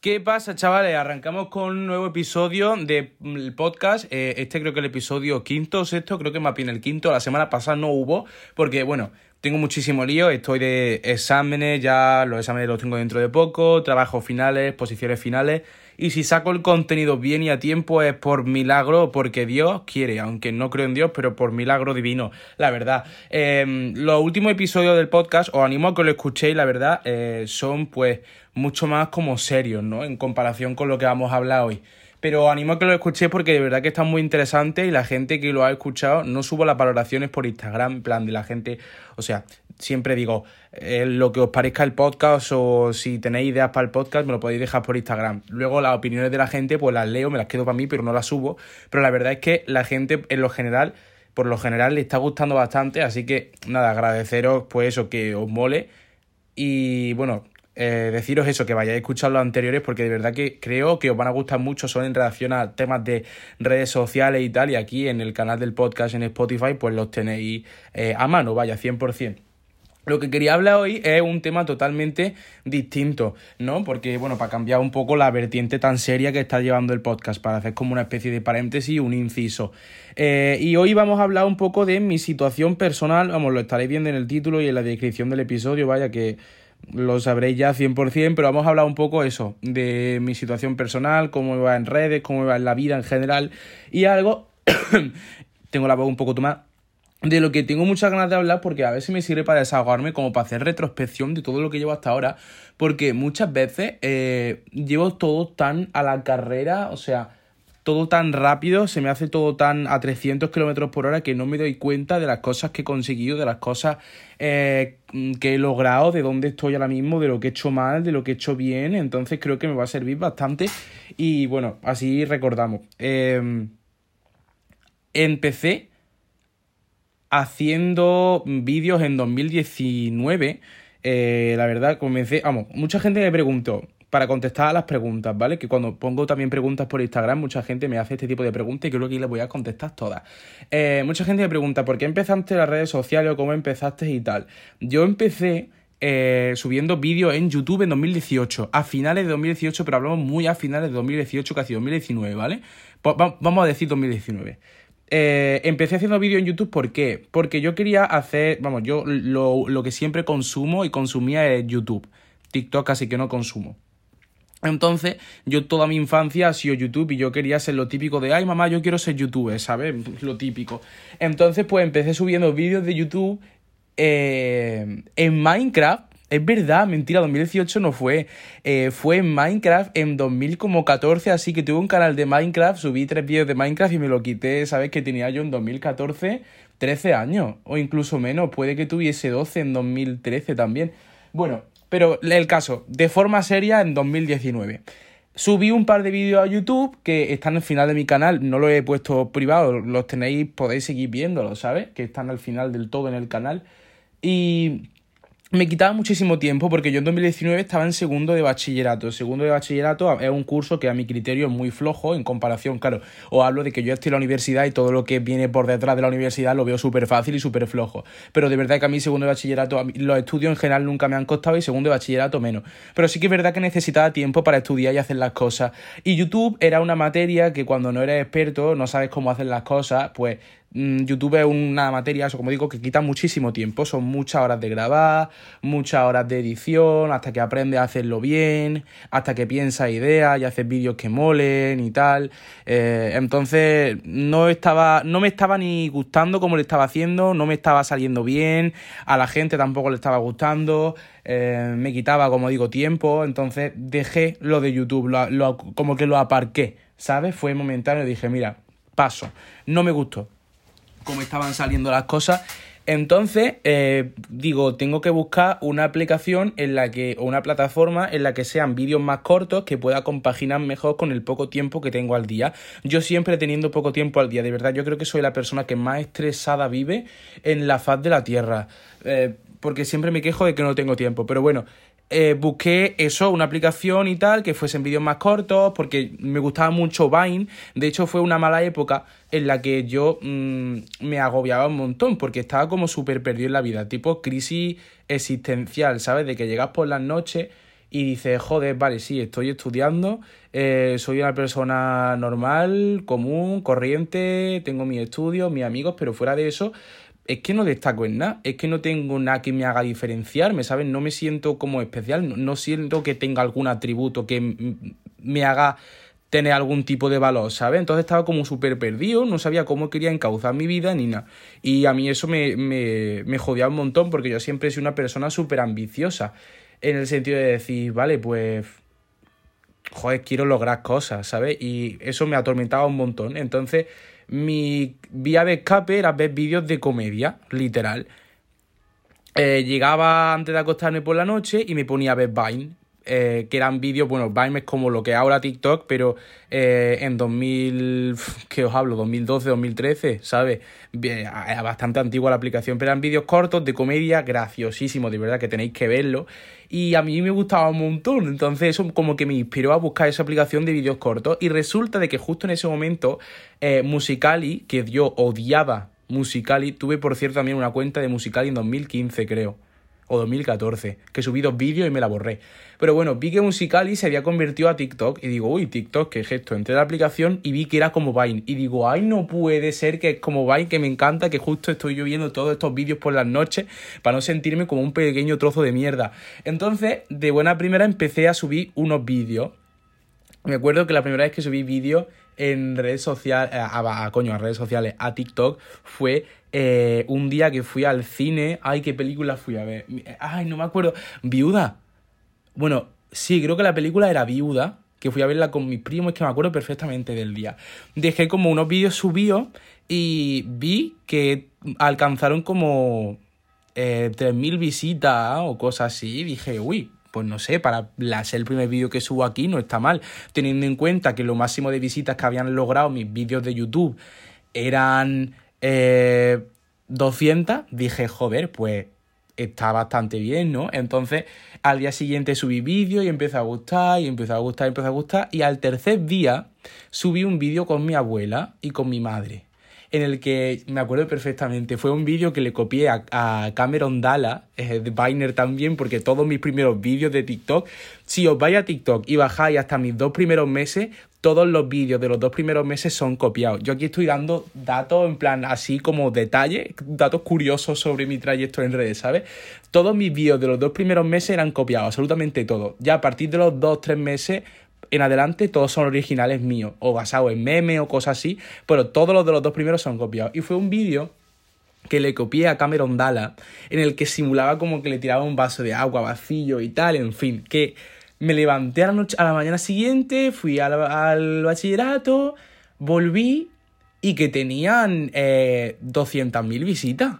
¿Qué pasa, chavales? Arrancamos con un nuevo episodio del podcast. Eh, este creo que el episodio quinto o sexto, creo que más bien el quinto. La semana pasada no hubo, porque bueno, tengo muchísimo lío. Estoy de exámenes, ya los exámenes los tengo dentro de poco, trabajos finales, posiciones finales. Y si saco el contenido bien y a tiempo es por milagro, porque Dios quiere, aunque no creo en Dios, pero por milagro divino, la verdad. Eh, los últimos episodios del podcast, os animo a que lo escuchéis, la verdad, eh, son pues mucho más como serios, ¿no? En comparación con lo que vamos a hablar hoy. Pero animo a que lo escuchéis porque de verdad que está muy interesante y la gente que lo ha escuchado, no subo las valoraciones por Instagram, en plan de la gente, o sea, siempre digo, eh, lo que os parezca el podcast o si tenéis ideas para el podcast, me lo podéis dejar por Instagram. Luego las opiniones de la gente, pues las leo, me las quedo para mí, pero no las subo. Pero la verdad es que la gente, en lo general, por lo general le está gustando bastante, así que nada, agradeceros pues eso, que os mole. Y bueno, eh, deciros eso, que vayáis a escuchar los anteriores, porque de verdad que creo que os van a gustar mucho, son en relación a temas de redes sociales y tal, y aquí en el canal del podcast en Spotify, pues los tenéis eh, a mano, vaya, 100%. Lo que quería hablar hoy es un tema totalmente distinto, ¿no? Porque, bueno, para cambiar un poco la vertiente tan seria que está llevando el podcast, para hacer como una especie de paréntesis, un inciso. Eh, y hoy vamos a hablar un poco de mi situación personal, vamos, lo estaréis viendo en el título y en la descripción del episodio, vaya que lo sabréis ya 100%, pero vamos a hablar un poco eso, de mi situación personal, cómo va en redes, cómo va en la vida en general y algo, tengo la voz un poco tomada, de lo que tengo muchas ganas de hablar porque a veces me sirve para desahogarme como para hacer retrospección de todo lo que llevo hasta ahora, porque muchas veces eh, llevo todo tan a la carrera, o sea, todo tan rápido, se me hace todo tan a 300 kilómetros por hora que no me doy cuenta de las cosas que he conseguido, de las cosas eh, que he logrado, de dónde estoy ahora mismo, de lo que he hecho mal, de lo que he hecho bien. Entonces creo que me va a servir bastante. Y bueno, así recordamos. Em, empecé haciendo vídeos en 2019. Eh, la verdad, comencé. Vamos, mucha gente me preguntó para contestar a las preguntas, ¿vale? Que cuando pongo también preguntas por Instagram, mucha gente me hace este tipo de preguntas y creo que les voy a contestar todas. Eh, mucha gente me pregunta, ¿por qué empezaste las redes sociales o cómo empezaste y tal? Yo empecé eh, subiendo vídeos en YouTube en 2018, a finales de 2018, pero hablamos muy a finales de 2018, casi 2019, ¿vale? Pues vamos a decir 2019. Eh, empecé haciendo vídeos en YouTube, ¿por qué? Porque yo quería hacer, vamos, yo lo, lo que siempre consumo y consumía es YouTube. TikTok casi que no consumo. Entonces, yo toda mi infancia ha sido YouTube y yo quería ser lo típico de, ay mamá, yo quiero ser youtuber, ¿sabes? Lo típico. Entonces, pues empecé subiendo vídeos de YouTube eh, en Minecraft. Es verdad, mentira, 2018 no fue. Eh, fue en Minecraft en 2014, así que tuve un canal de Minecraft, subí tres vídeos de Minecraft y me lo quité, ¿sabes? Que tenía yo en 2014 13 años, o incluso menos, puede que tuviese 12 en 2013 también. Bueno, pero el caso, de forma seria en 2019. Subí un par de vídeos a YouTube que están al final de mi canal, no los he puesto privado, los tenéis, podéis seguir viéndolos, ¿sabes? Que están al final del todo en el canal. Y me quitaba muchísimo tiempo porque yo en 2019 estaba en segundo de bachillerato. Segundo de bachillerato es un curso que a mi criterio es muy flojo en comparación, claro, os hablo de que yo estoy en la universidad y todo lo que viene por detrás de la universidad lo veo súper fácil y súper flojo. Pero de verdad que a mí segundo de bachillerato, los estudios en general nunca me han costado y segundo de bachillerato menos. Pero sí que es verdad que necesitaba tiempo para estudiar y hacer las cosas. Y YouTube era una materia que cuando no eres experto, no sabes cómo hacer las cosas, pues YouTube es una materia, eso como digo, que quita muchísimo tiempo. Son muchas horas de grabar, muchas horas de edición, hasta que aprendes a hacerlo bien, hasta que piensas ideas y haces vídeos que molen y tal. Eh, entonces, no estaba, no me estaba ni gustando como le estaba haciendo, no me estaba saliendo bien, a la gente tampoco le estaba gustando. Eh, me quitaba, como digo, tiempo, entonces dejé lo de YouTube, como que lo aparqué, ¿sabes? Fue momentáneo, dije, mira, paso, no me gustó, cómo estaban saliendo las cosas. Entonces, eh, digo, tengo que buscar una aplicación en la que, o una plataforma en la que sean vídeos más cortos que pueda compaginar mejor con el poco tiempo que tengo al día. Yo siempre teniendo poco tiempo al día, de verdad, yo creo que soy la persona que más estresada vive en la faz de la Tierra. Eh, porque siempre me quejo de que no tengo tiempo. Pero bueno, eh, busqué eso, una aplicación y tal, que fuesen vídeos más cortos, porque me gustaba mucho Vine. De hecho, fue una mala época en la que yo mm, me agobiaba un montón, porque estaba como súper perdido en la vida, tipo crisis existencial, ¿sabes? De que llegas por las noches y dices, joder, vale, sí, estoy estudiando, eh, soy una persona normal, común, corriente, tengo mis estudios, mis amigos, pero fuera de eso, es que no destaco en nada, es que no tengo nada que me haga diferenciarme, ¿sabes? No me siento como especial, no, siento que tenga algún atributo que me haga tener algún tipo de valor, ¿sabes? Entonces estaba como súper perdido, no sabía cómo quería encauzar mi vida ni nada. Y a mí eso me, me, me jodía un montón porque yo siempre he sido una persona súper ambiciosa, en el sentido de decir, vale, pues joder, quiero lograr cosas, ¿sabes? Y eso me atormentaba un montón. Entonces, mi vía de escape era ver vídeos de comedia, literal. Eh, llegaba antes de acostarme por la noche y me ponía a ver Vine. Eh, que eran vídeos, bueno, Vine es como lo que ahora TikTok, pero eh, en 2000, ¿qué os hablo? 2012, 2013, ¿sabes? Era bastante antigua la aplicación, pero eran vídeos cortos de comedia graciosísimos, de verdad que tenéis que verlo. Y a mí me gustaba un montón, entonces eso como que me inspiró a buscar esa aplicación de vídeos cortos. Y resulta de que justo en ese momento, eh, Musicali, que yo odiaba Musicali, tuve por cierto también una cuenta de Musicali en 2015, creo o 2014, que subí dos vídeos y me la borré. Pero bueno, vi que Musicali se había convertido a TikTok y digo, uy, TikTok, qué gesto. Entré a la aplicación y vi que era como Vine. Y digo, ay, no puede ser que es como Vine, que me encanta, que justo estoy yo viendo todos estos vídeos por las noches para no sentirme como un pequeño trozo de mierda. Entonces, de buena primera empecé a subir unos vídeos. Me acuerdo que la primera vez que subí vídeos en redes sociales, eh, a, coño, a redes sociales, a TikTok, fue eh, un día que fui al cine. Ay, qué película fui a ver. Ay, no me acuerdo. Viuda. Bueno, sí, creo que la película era Viuda, que fui a verla con mis primos, es que me acuerdo perfectamente del día. Dejé como unos vídeos subidos y vi que alcanzaron como eh, 3.000 visitas o cosas así. Dije, uy, pues no sé, para ser el primer vídeo que subo aquí no está mal, teniendo en cuenta que lo máximo de visitas que habían logrado mis vídeos de YouTube eran eh, 200, dije, joder, pues está bastante bien, ¿no? Entonces, al día siguiente subí vídeo y empezó a gustar, y empezó a gustar, y a gustar, y al tercer día subí un vídeo con mi abuela y con mi madre en el que me acuerdo perfectamente. Fue un vídeo que le copié a, Cameron Dalla, de Biner también, porque todos mis primeros vídeos de TikTok, si os vais a TikTok y bajáis hasta mis dos primeros meses, todos los vídeos de los dos primeros meses son copiados. Yo aquí estoy dando datos en plan así como detalles, datos curiosos sobre mi trayecto en redes, ¿sabes? Todos mis vídeos de los dos primeros meses eran copiados, absolutamente todos. Ya a partir de los dos, tres meses en adelante todos son originales míos, o basados en memes o cosas así, pero todos los de los dos primeros son copiados. Y fue un vídeo que le copié a Cameron Dalla, en el que simulaba como que le tiraba un vaso de agua vacío y tal, en fin, que me levanté a la, noche, a la mañana siguiente, fui al, al bachillerato, volví y que tenían eh, 200.000 visitas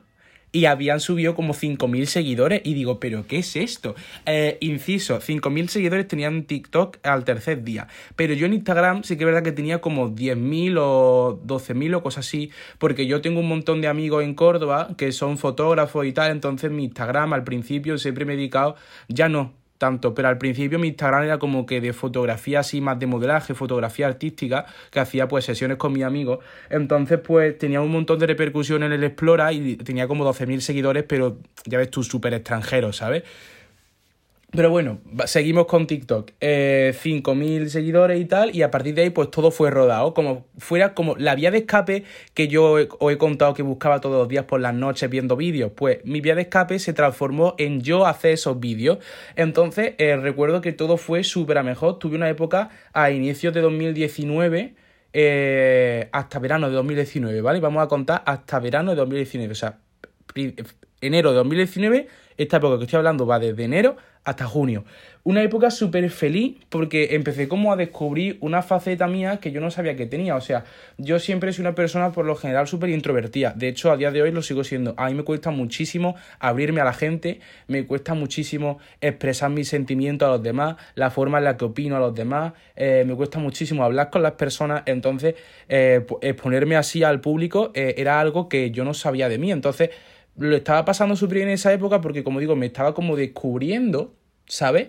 y habían subido como 5.000 seguidores y digo, pero ¿qué es esto? Eh, inciso, 5.000 seguidores tenían TikTok al tercer día, pero yo en Instagram sí que es verdad que tenía como 10.000 o 12.000 o cosas así, porque yo tengo un montón de amigos en Córdoba que son fotógrafos y tal, entonces mi Instagram al principio siempre me he dedicado, ya no, tanto, pero al principio mi Instagram era como que de fotografía así más de modelaje, fotografía artística, que hacía pues sesiones con mis amigos. Entonces pues tenía un montón de repercusión en el Explora y tenía como 12.000 seguidores, pero ya ves tú, súper extranjero, ¿sabes? Pero bueno, seguimos con TikTok. Eh, 5.000 seguidores y tal, y a partir de ahí, pues todo fue rodado. Como fuera como la vía de escape que yo os he contado que buscaba todos los días por las noches viendo vídeos. Pues mi vía de escape se transformó en yo hacer esos vídeos. Entonces, eh, recuerdo que todo fue súper a mejor. Tuve una época a inicios de 2019. Eh, hasta verano de 2019, ¿vale? Vamos a contar hasta verano de 2019, o sea, enero de 2019, esta época que estoy hablando va desde enero hasta junio. Una época súper feliz porque empecé como a descubrir una faceta mía que yo no sabía que tenía. O sea, yo siempre soy una persona por lo general súper introvertida. De hecho, a día de hoy lo sigo siendo. A mí me cuesta muchísimo abrirme a la gente, me cuesta muchísimo expresar mis sentimientos a los demás, la forma en la que opino a los demás, eh, me cuesta muchísimo hablar con las personas. Entonces, eh, exponerme así al público eh, era algo que yo no sabía de mí. Entonces, lo estaba pasando súper bien en esa época porque, como digo, me estaba como descubriendo, ¿sabes?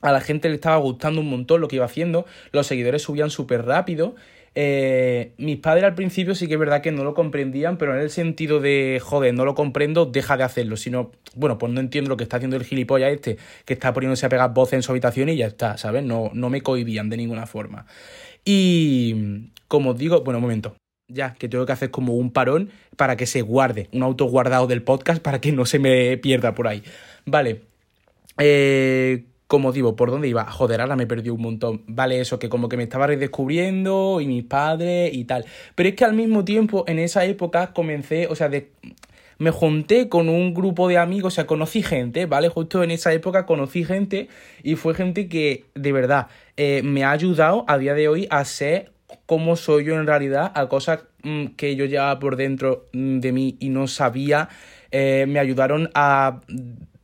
A la gente le estaba gustando un montón lo que iba haciendo, los seguidores subían súper rápido Eh, mis padres al principio sí que es verdad que no lo comprendían, pero en el sentido de, joder, no lo comprendo, deja de hacerlo. Sino, bueno, pues no entiendo lo que está haciendo el gilipollas este, que está poniéndose a pegar voces en su habitación y ya está, ¿sabes? No, no me cohibían de ninguna forma. Y, como os digo, bueno, un momento. Ya, que tengo que hacer como un parón para que se guarde, un auto guardado del podcast para que no se me pierda por ahí. Vale. Eh, como digo, ¿por dónde iba? Joder, ahora me perdí un montón. Vale, eso, que como que me estaba redescubriendo y mis padres y tal. Pero es que al mismo tiempo, en esa época, comencé, o sea, me junté con un grupo de amigos, o sea, conocí gente, ¿vale? Justo en esa época conocí gente y fue gente que, de verdad, eh, me ha ayudado a día de hoy a ser como soy yo en realidad, a cosas mm, que yo llevaba por dentro mm, de mí y no sabía, eh, me ayudaron a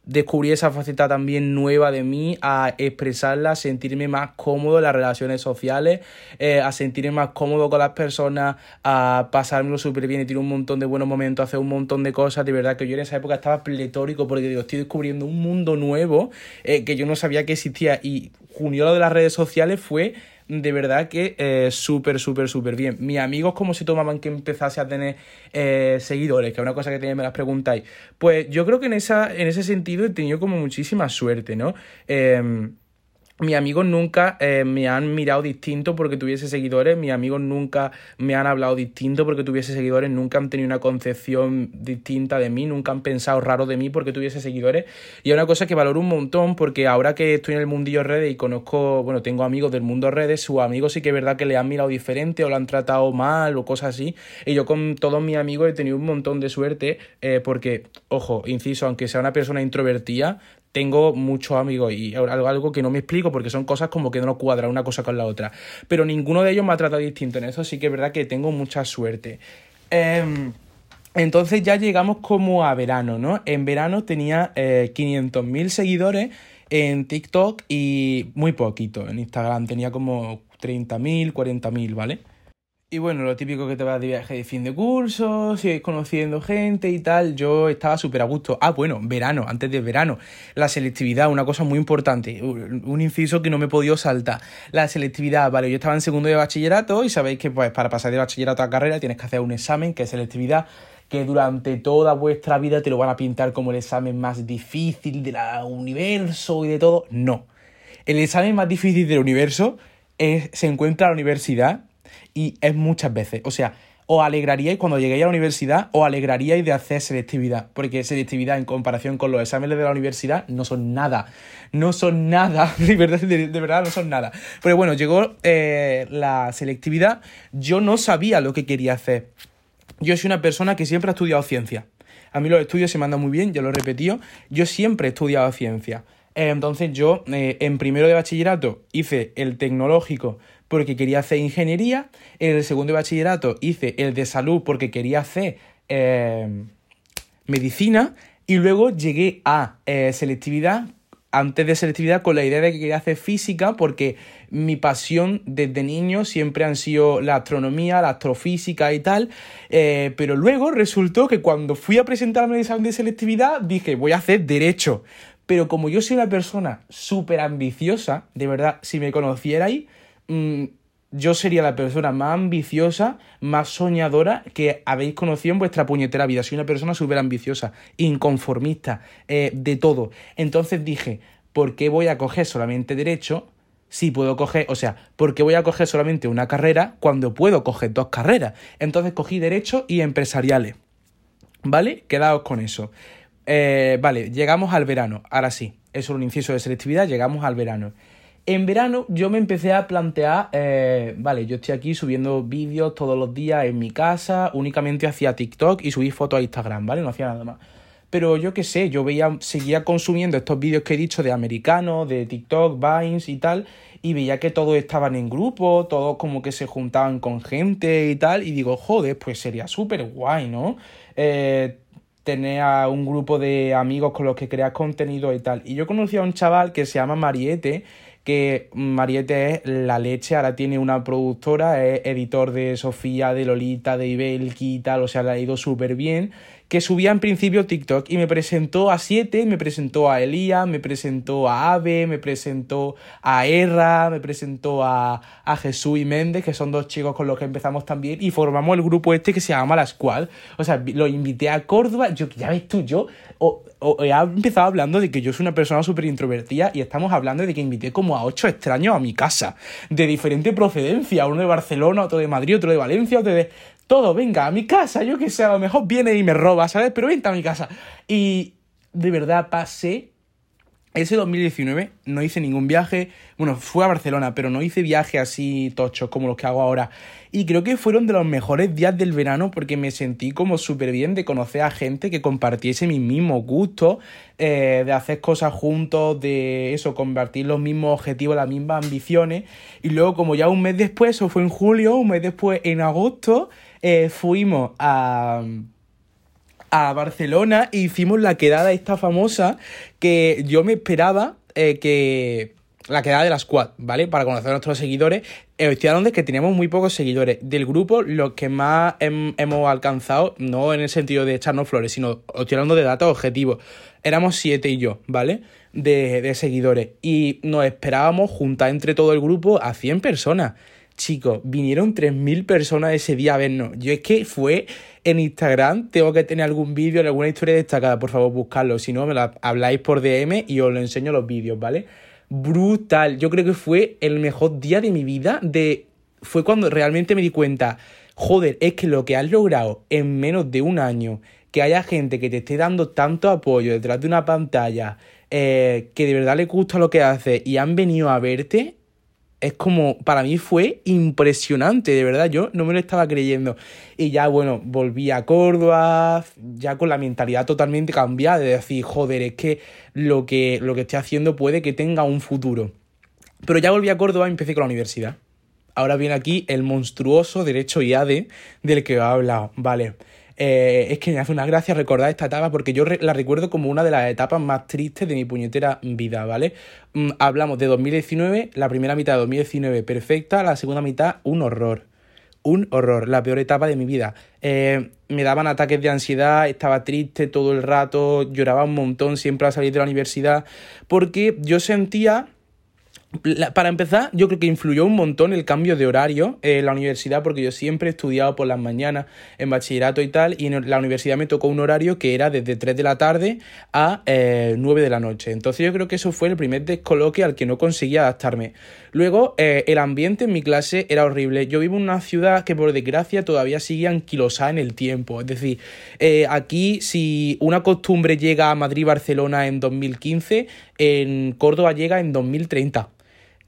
descubrí esa faceta también nueva de mí, a expresarla, a sentirme más cómodo en las relaciones sociales, eh, a sentirme más cómodo con las personas, a pasármelo súper bien y tener un montón de buenos momentos, hacer un montón de cosas. De verdad que yo en esa época estaba pletórico porque digo, estoy descubriendo un mundo nuevo eh, que yo no sabía que existía. Y junio lo de las redes sociales fue de verdad que eh, súper, súper, súper bien. Mis amigos, ¿cómo se tomaban que empezase a tener eh, seguidores? Que es una cosa que también me las preguntáis. Pues yo creo que en, esa, en ese sentido he tenido como muchísima suerte, ¿no? Eh, mis amigos nunca eh, me han mirado distinto porque tuviese seguidores, mis amigos nunca me han hablado distinto porque tuviese seguidores, nunca han tenido una concepción distinta de mí, nunca han pensado raro de mí porque tuviese seguidores. Y es una cosa que valoro un montón porque ahora que estoy en el mundillo redes y conozco, bueno, tengo amigos del mundo redes, sus amigos sí que es verdad que le han mirado diferente o lo han tratado mal o cosas así. Y yo con todos mis amigos he tenido un montón de suerte eh, porque, ojo, inciso, aunque sea una persona introvertida, tengo muchos amigos y algo, que no me explico porque son cosas como que no cuadra una cosa con la otra. Pero ninguno de ellos me ha tratado distinto en eso, sí que es verdad que tengo mucha suerte. Em, entonces ya llegamos como a verano, ¿no? En verano tenía eh, 500.000 seguidores en TikTok y muy poquito. En Instagram tenía como 30.000, 40.000, ¿vale? Y bueno, lo típico que te vas de viaje de fin de curso, sigues conociendo gente y tal, yo estaba súper a gusto. Ah, bueno, verano, antes de verano. La selectividad, una cosa muy importante, un inciso que no me he podido saltar. La selectividad, vale, yo estaba en segundo de bachillerato y sabéis que pues para pasar de bachillerato a carrera tienes que hacer un examen que es selectividad que durante toda vuestra vida te lo van a pintar como el examen más difícil del universo y de todo. No. El examen más difícil del universo es, se encuentra en la universidad y es muchas veces. O sea, os alegraríais cuando lleguéis a la universidad, os alegraríais de hacer selectividad, porque selectividad en comparación con los exámenes de la universidad no son nada, no son nada, de verdad, de, verdad no son nada. Pero bueno, llegó eh, la selectividad, yo no sabía lo que quería hacer. Yo soy una persona que siempre ha estudiado ciencia. A mí los estudios se me andan muy bien, yo lo he repetido, yo siempre he estudiado ciencia. Entonces yo eh, en primero de bachillerato hice el tecnológico porque quería hacer ingeniería. En el segundo de bachillerato hice el de salud porque quería hacer eh, medicina. Y luego llegué a eh, selectividad, antes de selectividad, con la idea de que quería hacer física porque mi pasión desde niño siempre han sido la astronomía, la astrofísica y tal. Eh, pero luego resultó que cuando fui a presentarme el examen de selectividad dije, voy a hacer derecho. Pero como yo soy una persona súper ambiciosa, de verdad, si me conocierais, Mm, yo sería la persona más ambiciosa, más soñadora que habéis conocido en vuestra puñetera vida. Soy una persona súper ambiciosa, inconformista, eh, de todo. Entonces dije, ¿por qué voy a coger solamente derecho si puedo coger, o sea, ¿por qué voy a coger solamente una carrera cuando puedo coger dos carreras? Entonces cogí derecho y empresariales. ¿Vale? Quedaos con eso. Eh, vale, llegamos al verano. Ahora sí, eso es un inciso de selectividad, llegamos al verano. En verano yo me empecé a plantear, eh, vale, yo estoy aquí subiendo vídeos todos los días en mi casa, únicamente hacía TikTok y subí fotos a Instagram, ¿vale? No hacía nada más. Pero yo qué sé, yo veía, seguía consumiendo estos vídeos que he dicho de americanos, de TikTok, Vines y tal, y veía que todos estaban en grupo, todos como que se juntaban con gente y tal, y digo, joder, pues sería súper guay, ¿no? Eh, tener a un grupo de amigos con los que creas contenido y tal. Y yo conocí a un chaval que se llama Mariette, que Mariette es la leche, ahora tiene una productora, es editor de Sofía, de Lolita, de Ibelki y tal, o sea, le ha ido súper bien, que subía en principio TikTok y me presentó a Siete, me presentó a Elías, me presentó a Ave, me presentó a Erra, me presentó a, a Jesús y Méndez, que son dos chicos con los que empezamos también, y formamos el grupo este que se llama La Squad. O sea, lo invité a Córdoba, yo, ya ves tú, yo o, he empezado hablando de que yo soy una persona súper introvertida y estamos hablando de que invité como a ocho extraños a mi casa, de diferente procedencia, uno de Barcelona, otro de Madrid, otro de Valencia, otro de todo, venga, a mi casa, yo que sé, a lo mejor viene y me roba, ¿sabes? Pero vente a mi casa. Y de verdad pasé ese 2019 no hice ningún viaje, bueno, fue a Barcelona, pero no hice viajes así tochos como los que hago ahora. Y creo que fueron de los mejores días del verano porque me sentí como súper bien de conocer a gente que compartiese mis mismos gustos, eh, de hacer cosas juntos, de eso, compartir los mismos objetivos, las mismas ambiciones. Y luego, como ya un mes después, eso fue en julio, un mes después, en agosto, eh, fuimos a a Barcelona e hicimos la quedada esta famosa que yo me esperaba eh, que la quedada de la squad, ¿vale? Para conocer a nuestros seguidores. Eh, estoy hablando de que tenemos muy pocos seguidores. Del grupo, los que más hemos alcanzado, no en el sentido de echarnos flores, sino estoy hablando de datos objetivos. Éramos siete y yo, ¿vale? De, de seguidores. Y nos esperábamos juntar entre todo el grupo a 100 personas. Chicos, vinieron 3.000 personas ese día a vernos. Yo es que fue en Instagram, tengo que tener algún vídeo, alguna historia destacada, por favor, buscarlo. Si no, me la habláis por DM y os lo enseño los vídeos, ¿vale? Brutal. Yo creo que fue el mejor día de mi vida. De... Fue cuando realmente me di cuenta, joder, es que lo que has logrado en menos de un año, que haya gente que te esté dando tanto apoyo detrás de una pantalla, eh, que de verdad le gusta lo que hace y han venido a verte, es como, para mí fue impresionante, de verdad, yo no me lo estaba creyendo. Y ya, bueno, volví a Córdoba, ya con la mentalidad totalmente cambiada, de decir, joder, es que lo que, lo que estoy haciendo puede que tenga un futuro. Pero ya volví a Córdoba y empecé con la universidad. Ahora viene aquí el monstruoso derecho IADE del que he hablado, vale. Eh, es que me hace una gracia recordar esta etapa porque yo la recuerdo como una de las etapas más tristes de mi puñetera vida, ¿vale? Mm, hablamos de 2019, la primera mitad de 2019 perfecta, la segunda mitad un horror. Un horror, la peor etapa de mi vida. Eh, me daban ataques de ansiedad, estaba triste todo el rato, lloraba un montón siempre al salir de la universidad, porque yo sentía para empezar, yo creo que influyó un montón el cambio de horario en la universidad, porque yo siempre he estudiado por las mañanas en bachillerato y tal, y en la universidad me tocó un horario que era desde 3 de la tarde a 9 eh, de la noche. Entonces yo creo que eso fue el primer descoloque al que no conseguía adaptarme. Luego, eh, el ambiente en mi clase era horrible. Yo vivo en una ciudad que por desgracia todavía sigue anquilosada en el tiempo. Es decir, eh, aquí si una costumbre llega a Madrid-Barcelona en 2015, en Córdoba llega en 2030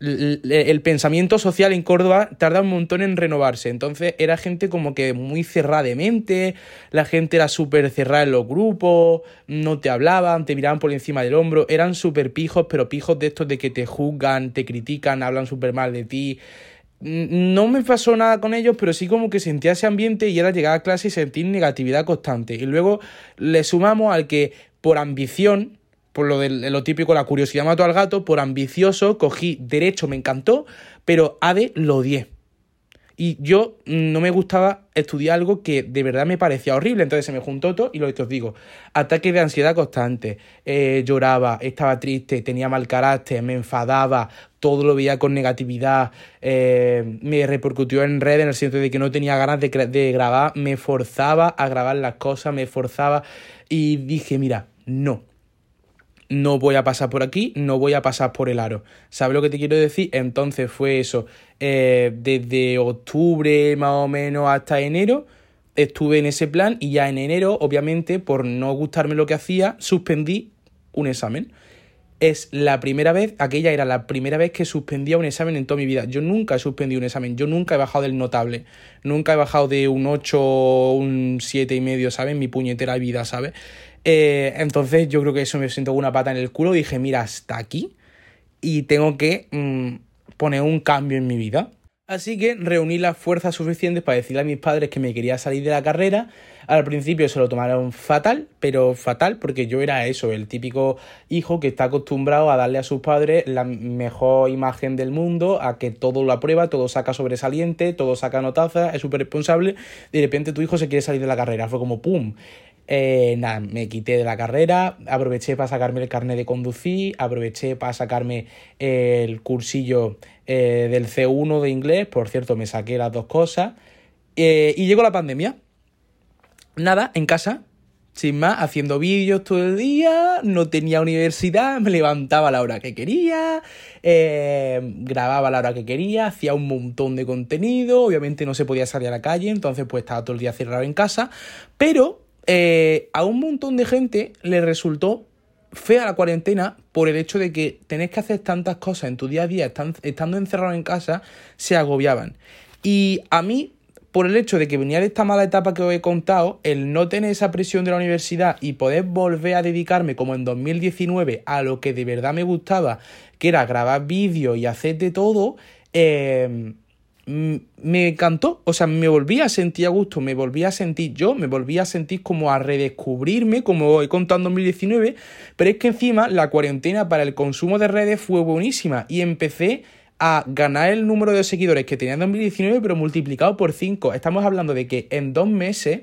el pensamiento social en Córdoba tarda un montón en renovarse. Entonces era gente como que muy cerrada de mente, la gente era súper cerrada en los grupos, no te hablaban, te miraban por encima del hombro, eran súper pijos, pero pijos de estos de que te juzgan, te critican, hablan súper mal de ti. No me pasó nada con ellos, pero sí como que sentía ese ambiente y era llegar a clase y sentir negatividad constante. Y luego le sumamos al que por ambición por lo de lo típico, la curiosidad mató al gato, por ambicioso, cogí derecho, me encantó, pero ADE lo odié. Y yo no me gustaba estudiar algo que de verdad me parecía horrible. Entonces se me juntó todo y lo que os digo. Ataques de ansiedad constante. Eh, lloraba, estaba triste, tenía mal carácter, me enfadaba, todo lo veía con negatividad. Eh, me repercutió en red en el sentido de que no tenía ganas de, de grabar. Me forzaba a grabar las cosas, me forzaba. Y dije, mira, no no voy a pasar por aquí, no voy a pasar por el aro. ¿Sabes lo que te quiero decir? Entonces fue eso, eh, desde octubre más o menos hasta enero estuve en ese plan y ya en enero, obviamente, por no gustarme lo que hacía, suspendí un examen. Es la primera vez, aquella era la primera vez que suspendía un examen en toda mi vida. Yo nunca he suspendido un examen, yo nunca he bajado del notable, nunca he bajado de un 8 o un 7 y medio, ¿sabes? Mi puñetera vida, ¿sabes? Eh, entonces yo creo que eso me siento una pata en el culo. Dije, mira, hasta aquí y tengo que mm, poner un cambio en mi vida. Así que reuní las fuerzas suficientes para decirle a mis padres que me quería salir de la carrera. Al principio se lo tomaron fatal, pero fatal porque yo era eso, el típico hijo que está acostumbrado a darle a sus padres la mejor imagen del mundo, a que todo lo aprueba, todo saca sobresaliente, todo saca notaza, es súper responsable. De repente tu hijo se quiere salir de la carrera. Fue como ¡pum! Eh, nada, me quité de la carrera, aproveché para sacarme el carnet de conducir, aproveché para sacarme el cursillo eh, del C1 de inglés, por cierto, me saqué las dos cosas. Eh, y llegó la pandemia. Nada, en casa, sin más, haciendo vídeos todo el día, no tenía universidad, me levantaba a la hora que quería, grababa a la hora que quería, hacía un montón de contenido, obviamente no se podía salir a la calle, entonces pues estaba todo el día cerrado en casa, pero a un montón de gente le resultó fea la cuarentena por el hecho de que tenés que hacer tantas cosas en tu día a día, estando encerrado en casa, se agobiaban. Y a mí, por el hecho de que venía de esta mala etapa que os he contado, el no tener esa presión de la universidad y poder volver a dedicarme como en 2019 a lo que de verdad me gustaba, que era grabar vídeos y hacer de todo, eh, me encantó, o sea, me volví a sentir a gusto, me volví a sentir yo, me volví a sentir como a redescubrirme, como he contado en 2019, pero es que encima la cuarentena para el consumo de redes fue buenísima y empecé a ganar el número de seguidores que tenía en 2019, pero multiplicado por 5. Estamos hablando de que en dos meses,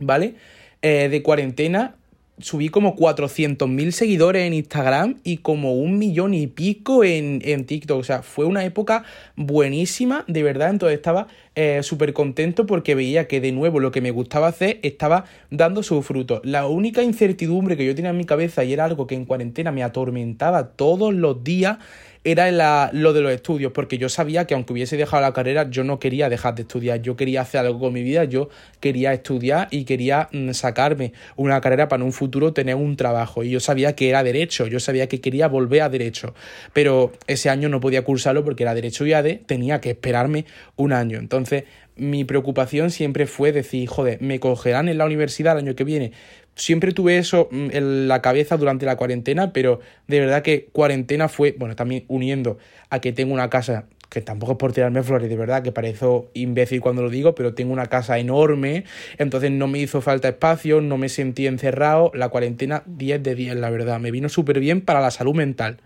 ¿vale? Eh, de cuarentena subí como 400.000 seguidores en Instagram y como un millón y pico en, en, TikTok. O sea, fue una época buenísima, de verdad. Entonces estaba eh, súper contento porque veía que de nuevo lo que me gustaba hacer estaba dando su fruto. La única incertidumbre que yo tenía en mi cabeza y era algo que en cuarentena me atormentaba todos los días era la, lo de los estudios, porque yo sabía que aunque hubiese dejado la carrera, yo no quería dejar de estudiar, yo quería hacer algo con mi vida, yo quería estudiar y quería mm, sacarme una carrera para en un futuro tener un trabajo. Y yo sabía que era derecho, yo sabía que quería volver a derecho, pero ese año no podía cursarlo porque era derecho y AD, tenía que esperarme un año. Entonces, mi preocupación siempre fue decir, joder, me cogerán en la universidad el año que viene siempre tuve eso mm, en la cabeza durante la cuarentena, pero de verdad que cuarentena fue, bueno, también uniendo a que tengo una casa, que tampoco es por tirarme flores, de verdad que parezco imbécil cuando lo digo, pero tengo una casa enorme, entonces no me hizo falta espacio, no me sentí encerrado, la cuarentena 10 de 10, la verdad, me vino súper bien para la salud mental.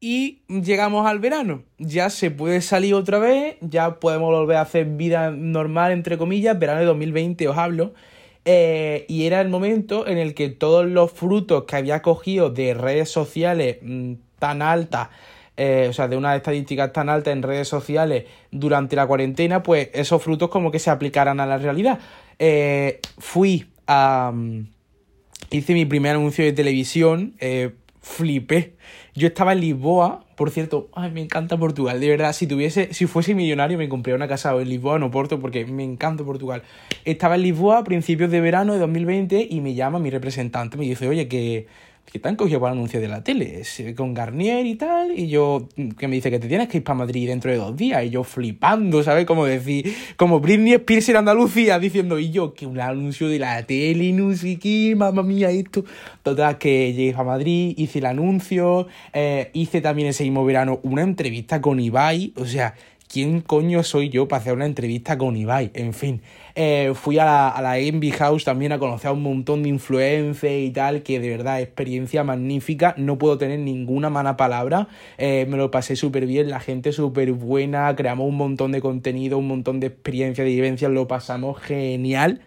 Y llegamos al verano. Ya se puede salir otra vez, ya podemos volver a hacer vida normal, entre comillas. Verano de 2020 os hablo. Eh, y era el momento en el que todos los frutos que había cogido de redes sociales mm, tan altas, eh, o sea, de unas estadísticas tan altas en redes sociales durante la cuarentena, pues esos frutos como que se aplicaran a la realidad. Eh, fui a... Mm, hice mi primer anuncio de televisión, flipé. Yo estaba en Lisboa, por cierto, ay, me encanta Portugal, de verdad, si tuviese, si fuese millonario me compraría una casa en Lisboa, no Porto, porque me encanta Portugal. Estaba en Lisboa a principios de verano de 2020 y me llama mi representante, me dice, oye, que que te han cogido para anuncios de la tele, con Garnier y tal, y yo, que me dice que te tienes que ir para Madrid dentro de dos días, y yo flipando, ¿sabes? Como decir, como Britney Spears en Andalucía, diciendo, y yo, que un anuncio de la tele, no sé qué, mamá mía, esto. Total, que llegué a Madrid, hice el anuncio, eh, hice también ese mismo verano una entrevista con Ibai, o sea, ¿quién coño soy yo para hacer una entrevista con Ibai? En fin, eh, fui a la, a la Envy House también a conocer a un montón de influencers y tal, que de verdad, experiencia magnífica, no puedo tener ninguna mala palabra, eh, me lo pasé súper bien, la gente súper buena, creamos un montón de contenido, un montón de experiencia, de vivencias, lo pasamos genial.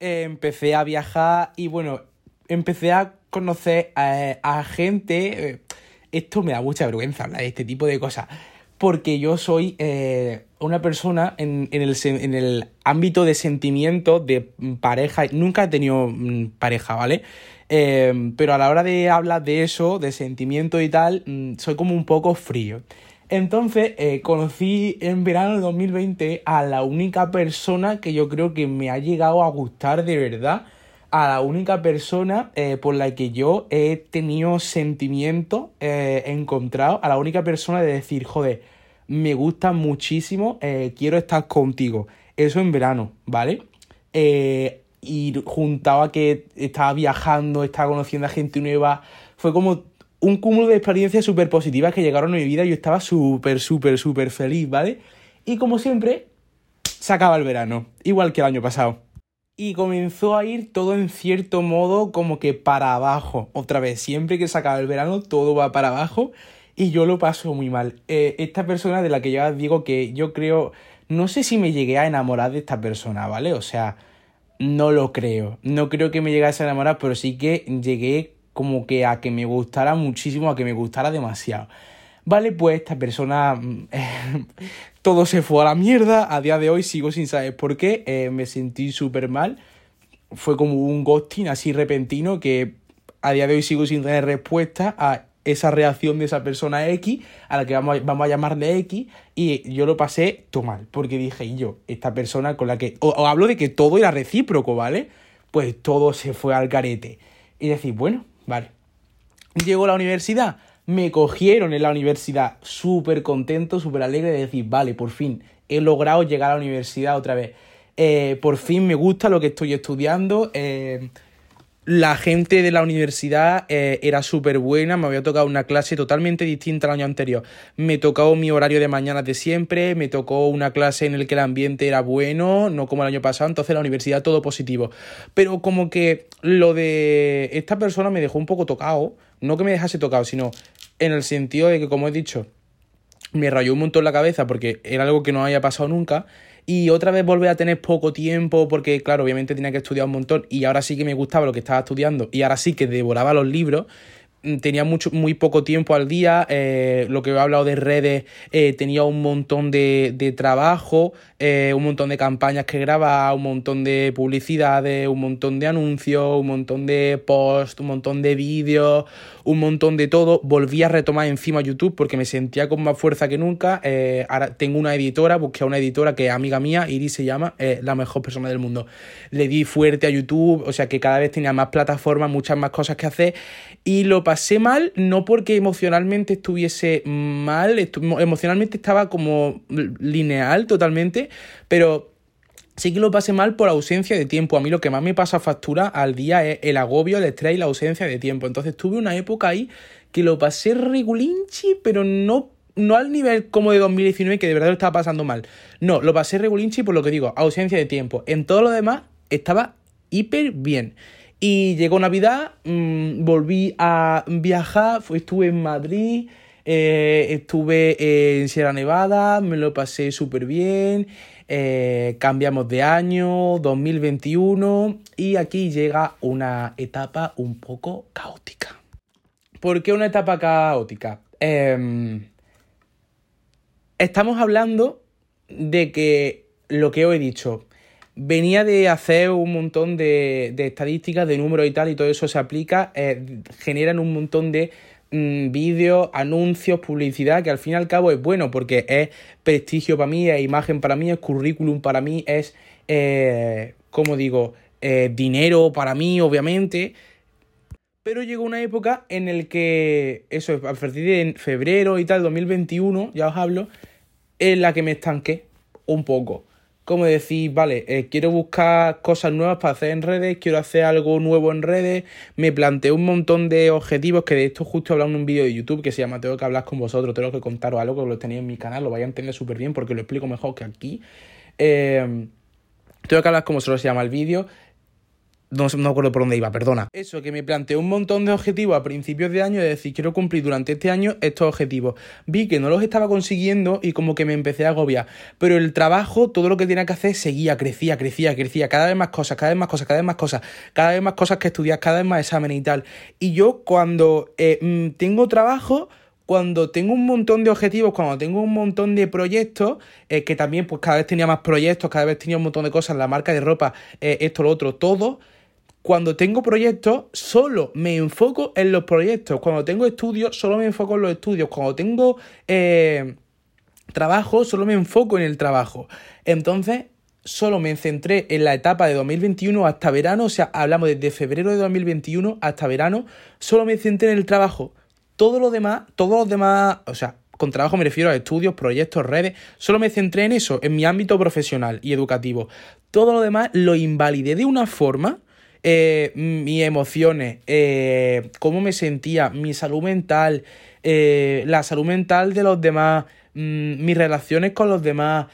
Eh, empecé a viajar y bueno, empecé a conocer a, a gente... Esto me da mucha vergüenza hablar de este tipo de cosas porque yo soy eh, una persona en, el, en, el, ámbito de sentimiento, de pareja, nunca he tenido mm, pareja, ¿vale? Eh, pero a la hora de hablar de eso, de sentimiento y tal, mm, soy como un poco frío. Entonces eh, conocí en verano de 2020 a la única persona que yo creo que me ha llegado a gustar de verdad a la única persona eh, por la que yo he tenido sentimiento eh, encontrado, a la única persona de decir, joder, me gusta muchísimo, eh, quiero estar contigo. Eso en verano, ¿vale? y juntaba que estaba viajando, estaba conociendo a gente nueva, fue como un cúmulo de experiencias súper positivas que llegaron a mi vida y yo estaba súper, súper, súper feliz, ¿vale? Y como siempre, se acaba el verano, igual que el año pasado y comenzó a ir todo en cierto modo como que para abajo. Otra vez, siempre que se acaba el verano todo va para abajo y yo lo paso muy mal. Eh, esta persona de la que ya digo que yo creo, no sé si me llegué a enamorar de esta persona, ¿vale? O sea, no lo creo. No creo que me llegase a enamorar, pero sí que llegué como que a que me gustara muchísimo, a que me gustara demasiado. Vale, pues esta persona, mm, todo se fue a la mierda, a día de hoy sigo sin saber por qué, eh, me sentí súper mal, fue como un ghosting así repentino que a día de hoy sigo sin tener respuesta a esa reacción de esa persona X, a la que vamos a, vamos a llamarle X, y yo lo pasé todo mal, porque dije, y yo, esta persona con la que, hablo de que todo era recíproco, ¿vale? Pues todo se fue al carete. Y decir, bueno, vale. Llego a la universidad, me cogieron en la universidad súper contento, súper alegre de decir, vale, por fin he logrado llegar a la universidad otra vez. Eh, por fin me gusta lo que estoy estudiando. Eh, la gente de la universidad eh, era súper buena, me había tocado una clase totalmente distinta al año anterior. Me tocó mi horario de mañana de siempre, me tocó una clase en la que el ambiente era bueno, no como el año pasado, entonces la universidad todo positivo. Pero como que lo de esta persona me dejó un poco tocado, no que me dejase tocado, sino en el sentido de que, como he dicho, me rayó un montón la cabeza porque era algo que no había pasado nunca. Y otra vez volver a tener poco tiempo porque, claro, obviamente tenía que estudiar un montón y ahora sí que me gustaba lo que estaba estudiando y ahora sí que devoraba los libros tenía mucho, muy poco tiempo al día, eh, lo que he hablado de redes, eh, tenía un montón de, de trabajo, eh, un montón de campañas que grababa, un montón de publicidades, un montón de anuncios, un montón de posts, un montón de vídeos, un montón de todo. Volví a retomar encima YouTube porque me sentía con más fuerza que nunca. Eh, ahora tengo una editora, busqué a una editora que es amiga mía, Iris se llama, es la mejor persona del mundo. Le di fuerte a YouTube, o sea que cada vez tenía más plataformas, muchas más cosas que hacer. Y lo pasé mal, no porque emocionalmente estuviese mal, emocionalmente estaba como lineal totalmente pero sí que lo pasé mal por ausencia de tiempo. A mí lo que más me pasa factura al día es el agobio, el estrés y la ausencia de tiempo. Entonces tuve una época ahí que lo pasé regulinchi, pero no, no al nivel como de 2019 que de verdad lo estaba pasando mal. No, lo pasé regulinchi por lo que digo, ausencia de tiempo. En todo lo demás estaba hiper bien. Y llegó Navidad, mmm, volví a viajar, estuve en Madrid, eh, estuve en Sierra Nevada, me lo pasé súper bien. Eh, cambiamos de año, 2021, y aquí llega una etapa un poco caótica. ¿Por qué una etapa caótica? Em, estamos hablando de que lo que os he dicho, venía de hacer un montón de, estadísticas, de números y tal, y todo eso se aplica, eh, generan un montón de Mm, vídeos, anuncios, publicidad, que al fin y al cabo es bueno porque es prestigio para mí, es imagen para mí, es currículum para mí, es, eh, como digo, eh, dinero para mí, obviamente. Pero llegó una época en el que, eso, a partir de febrero y tal, 2021, ya os hablo, en la que me estanqué un poco como decir, vale, eh, quiero buscar cosas nuevas para hacer en redes, quiero hacer algo nuevo en redes, me planteé un montón de objetivos que de esto justo he en un vídeo de YouTube que se llama Tengo que hablar con vosotros, tengo que contaros algo que lo tenéis en mi canal, lo vais a entender súper bien porque lo explico mejor que aquí. Eh, tengo que hablar con vosotros, se llama el vídeo no, no acuerdo por dónde iba, perdona. Eso, que me planteé un montón de objetivos a principios de año, de decir, quiero cumplir durante este año estos objetivos. Vi que no los estaba consiguiendo y como que me empecé a agobiar. Pero el trabajo, todo lo que tenía que hacer, seguía, crecía, crecía, crecía. Cada vez más cosas, cada vez más cosas, cada vez más cosas. Cada vez más cosas que estudiar, cada vez más exámenes y tal. Y yo cuando eh, mm, tengo trabajo cuando tengo un montón de objetivos, cuando tengo un montón de proyectos, eh, que también pues cada vez tenía más proyectos, cada vez tenía un montón de cosas, la marca de ropa, eh, esto, lo otro, todo, cuando tengo proyectos, solo me enfoco en los proyectos. Cuando tengo estudios, solo me enfoco en los estudios. Cuando tengo eh, trabajo, solo me enfoco en el trabajo. Entonces, solo me centré en la etapa de 2021 hasta verano. O sea, hablamos desde febrero de 2021 hasta verano. Solo me centré en el trabajo. Todo lo demás, todos los demás, o sea, con trabajo me refiero a estudios, proyectos, redes. Solo me centré en eso, en mi ámbito profesional y educativo. Todo lo demás lo invalidé de una forma eh, mis emociones, eh, cómo me sentía, mi salud mental, eh, la salud mental de los demás, mm, mis relaciones con los demás,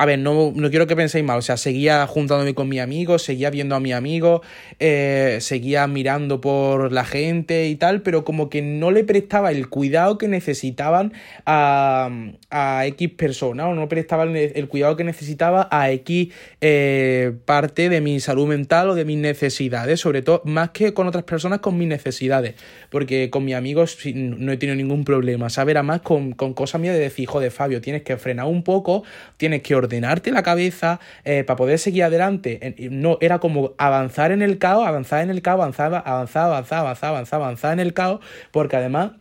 a ver, no, no, quiero que penséis mal, o sea, seguía juntándome con mis amigos, seguía viendo a mis amigos, eh, seguía mirando por la gente y tal, pero como que no le prestaba el cuidado que necesitaban a, a X personas, o no prestaba el, cuidado que necesitaba a X eh, parte de mi salud mental o de mis necesidades, sobre todo más que con otras personas, con mis necesidades, porque con mis amigos no he tenido ningún problema, ¿sabes? Era más con, con cosas mías de decir, hijo de Fabio, tienes que frenar un poco, tienes que ordenarte la cabeza eh, para poder seguir adelante. No, era como avanzar en el caos, avanzar en el caos, avanzar, avanzar, avanzar, avanzar, avanzar, avanzar en el caos, porque además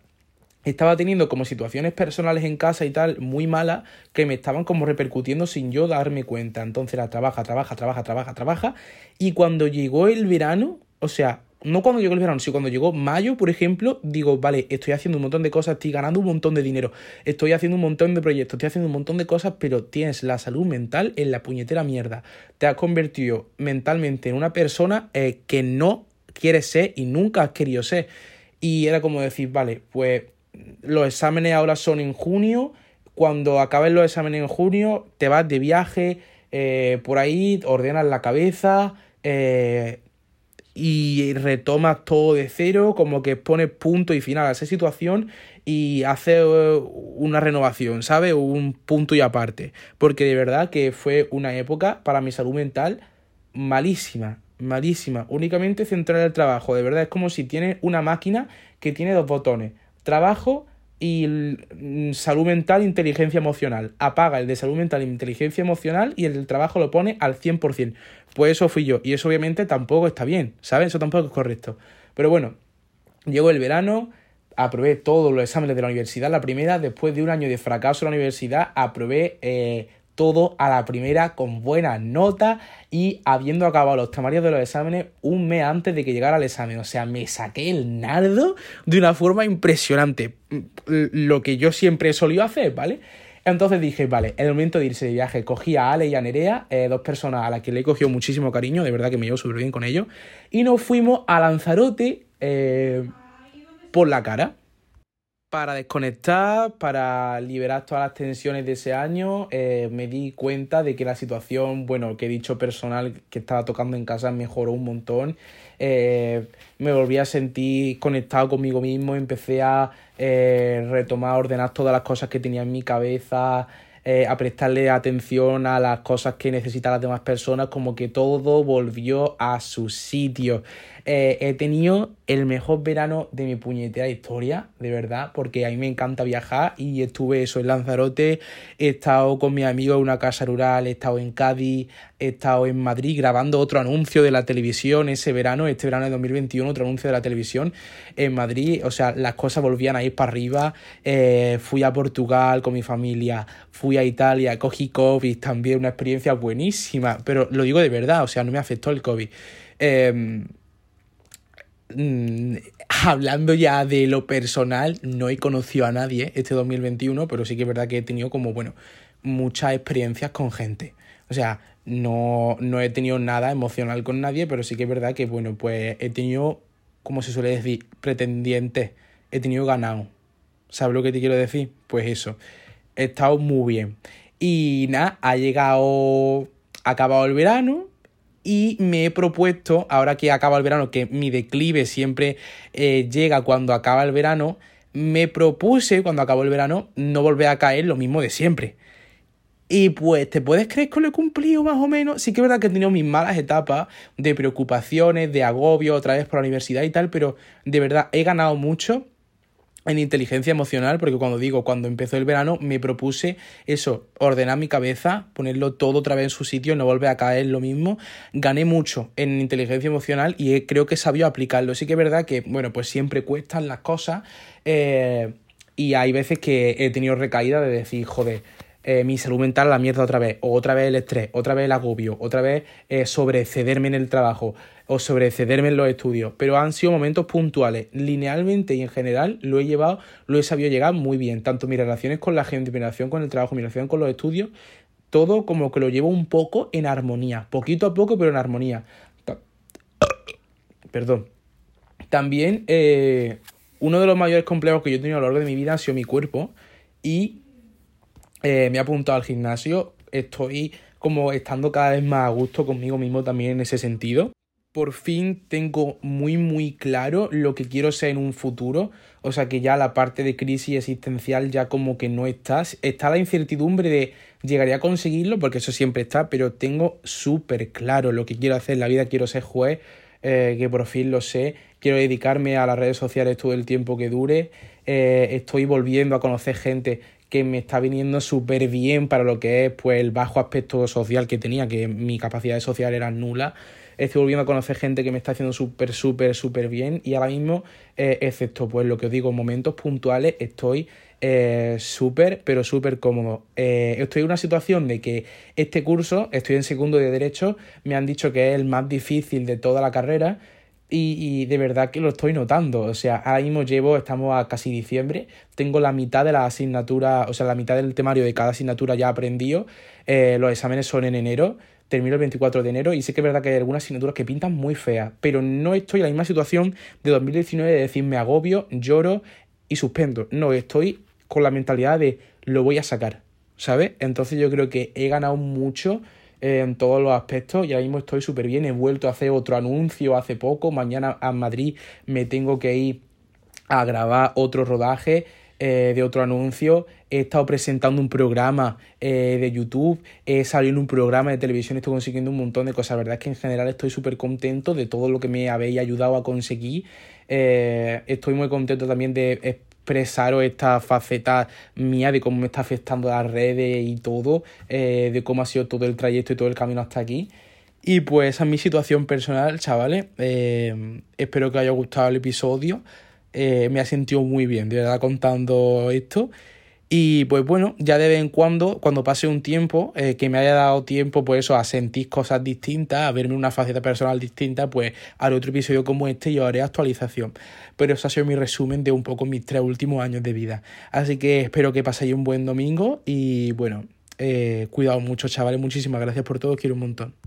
estaba teniendo como situaciones personales en casa y tal muy malas que me estaban como repercutiendo sin yo darme cuenta. Entonces era trabaja, trabaja, trabaja, trabaja, trabaja. Y cuando llegó el verano, o sea, no cuando llegó el verano, sino cuando llegó mayo, por ejemplo, digo, vale, estoy haciendo un montón de cosas, estoy ganando un montón de dinero, estoy haciendo un montón de proyectos, estoy haciendo un montón de cosas, pero tienes la salud mental en la puñetera mierda. Te has convertido mentalmente en una persona eh, que no quieres ser y nunca has querido ser. Y era como decir, vale, pues los exámenes ahora son en junio, cuando acabes los exámenes en junio, te vas de viaje, eh, por ahí, ordenas la cabeza, eh, y retomas todo de cero, como que pones punto y final a esa situación y haces eh, una renovación, ¿sabes? Un punto y aparte. Porque de verdad que fue una época para mi salud mental malísima, malísima. Únicamente centrar el trabajo. De verdad es como si tienes una máquina que tiene dos botones. Trabajo y mm, salud mental, inteligencia emocional. Apaga el de salud mental e inteligencia emocional y el del trabajo lo pone al 100%. Pues eso fui yo. Y eso obviamente tampoco está bien, ¿sabes? Eso tampoco es correcto. Pero bueno, llegó el verano, aprobé todos los exámenes de la universidad. La primera, después de un año de fracaso en la universidad, aprobé eh, todo a la primera con buenas notas y habiendo acabado los temarios de los exámenes un mes antes de que llegara el examen. O sea, me saqué el nardo de una forma impresionante. Lo que yo siempre he solido hacer, ¿vale? Entonces dije, vale, el momento de irse de viaje, cogí a Ale y a Nerea, eh, dos personas a las que le he cogido muchísimo cariño, de verdad que me llevo súper bien con ellos, y nos fuimos a Lanzarote eh, por la cara para desconectar, para liberar todas las tensiones de ese año, eh, me di cuenta de que la situación, bueno, que he dicho personal que estaba tocando en casa mejoró un montón. Eh, me volví a sentir conectado conmigo mismo, empecé a eh, retomar, ordenar todas las cosas que tenía en mi cabeza, a prestarle atención a las cosas que necesitan las demás personas, como que todo volvió a su sitio. Eh, he tenido el mejor verano de mi puñetera historia, de verdad, porque a mí me encanta viajar y estuve eso en Lanzarote, he estado con mis amigos en una casa rural, he estado en Cádiz, he estado en Madrid grabando otro anuncio de la televisión ese verano, este verano de 2021, otro anuncio de la televisión en Madrid, o sea, las cosas volvían a ir para arriba, eh, fui a Portugal con mi familia, fui a Italia, cogí COVID, también una experiencia buenísima, pero lo digo de verdad, o sea, no me afectó el COVID. Eh, Mm, hablando ya de lo personal, no he conocido a nadie este 2021, pero sí que es verdad que he tenido como, bueno, muchas experiencias con gente. O sea, no, no he tenido nada emocional con nadie, pero sí que es verdad que, bueno, pues he tenido, como se suele decir, pretendientes. He tenido ganado. ¿Sabes lo que te quiero decir? Pues eso. He estado muy bien. Y nada, ha llegado, ha acabado el verano y me he propuesto, ahora que acaba el verano, que mi declive siempre eh, llega cuando acaba el verano, me propuse cuando acabó el verano no volver a caer lo mismo de siempre. Y pues, ¿te puedes creer que lo he cumplido más o menos? Sí que es verdad que he tenido mis malas etapas de preocupaciones, de agobio otra vez por la universidad y tal, pero de verdad he ganado mucho en inteligencia emocional, porque cuando digo, cuando empezó el verano, me propuse eso, ordenar mi cabeza, ponerlo todo otra vez en su sitio, no volver a caer lo mismo. Gané mucho en inteligencia emocional y creo que sabido aplicarlo. Sí que es verdad que, bueno, pues siempre cuestan las cosas eh, y hay veces que he tenido recaída de decir, joder, eh, mi salud mental la mierda otra vez, o otra vez el estrés, otra vez el agobio, otra vez eh, sobrecederme en el trabajo o sobrecederme en los estudios, pero han sido momentos puntuales. Linealmente y en general lo he llevado, lo he sabido llegar muy bien, tanto mis relaciones con la gente, mi relación con el trabajo, mi relación con los estudios, todo como que lo llevo un poco en armonía, poquito a poco, pero en armonía. Perdón. También eh, uno de los mayores complejos que yo he tenido a lo largo de mi vida ha sido mi cuerpo y eh, me he apuntado al gimnasio estoy como estando cada vez más a gusto conmigo mismo también en ese sentido. Por fin tengo muy muy claro lo que quiero ser en un futuro. O sea que ya la parte de crisis existencial ya como que no está. Está la incertidumbre de llegaría a conseguirlo, porque eso siempre está, pero tengo súper claro lo que quiero hacer en la vida. Quiero ser juez, eh, que por fin lo sé. Quiero dedicarme a las redes sociales todo el tiempo que dure. Eh, estoy volviendo a conocer gente que me está viniendo súper bien para lo que es pues el bajo aspecto social que tenía, que mi capacidad social era nula. Estoy volviendo a conocer gente que me está haciendo súper, súper, súper bien y ahora mismo, eh, excepto pues lo que os digo, en momentos puntuales, estoy eh, súper, pero súper cómodo. Eh, estoy en una situación de que este curso, estoy en segundo de Derecho, me han dicho que es el más difícil de toda la carrera y, de verdad que lo estoy notando. O sea, ahora mismo llevo, estamos a casi diciembre, tengo la mitad de la asignatura, o sea, la mitad del temario de cada asignatura ya aprendido. Eh, los exámenes son en enero, termino el 24 de enero y sé que es verdad que hay algunas asignaturas que pintan muy feas, pero no estoy en la misma situación de 2019 de decir me agobio, lloro y suspendo. No, estoy con la mentalidad de lo voy a sacar, ¿sabes? Entonces yo creo que he ganado mucho en todos los aspectos y ahora mismo estoy súper bien. He vuelto a hacer otro anuncio hace poco. Mañana a Madrid me tengo que ir a grabar otro rodaje eh, de otro anuncio. He estado presentando un programa eh, de YouTube. He salido en un programa de televisión. Estoy consiguiendo un montón de cosas. La verdad es que en general estoy súper contento de todo lo que me habéis ayudado a conseguir. Eh, estoy muy contento también de expresaros esta faceta mía de cómo me está afectando las redes y todo, eh, de cómo ha sido todo el trayecto y todo el camino hasta aquí. Y pues esa es mi situación personal, chavales. Eh, espero que os haya gustado el episodio. Eh, me ha sentido muy bien, de verdad, contando esto. Y pues bueno, ya de vez en cuando, cuando pase un tiempo, eh, que me haya dado tiempo, pues eso, a sentir cosas distintas, a verme una faceta personal distinta, pues haré otro episodio como este y haré actualización. Pero eso ha sido mi resumen de un poco mis tres últimos años de vida. Así que espero que paséis un buen domingo y bueno, eh, cuidado mucho, chavales. Muchísimas gracias por todo, quiero un montón.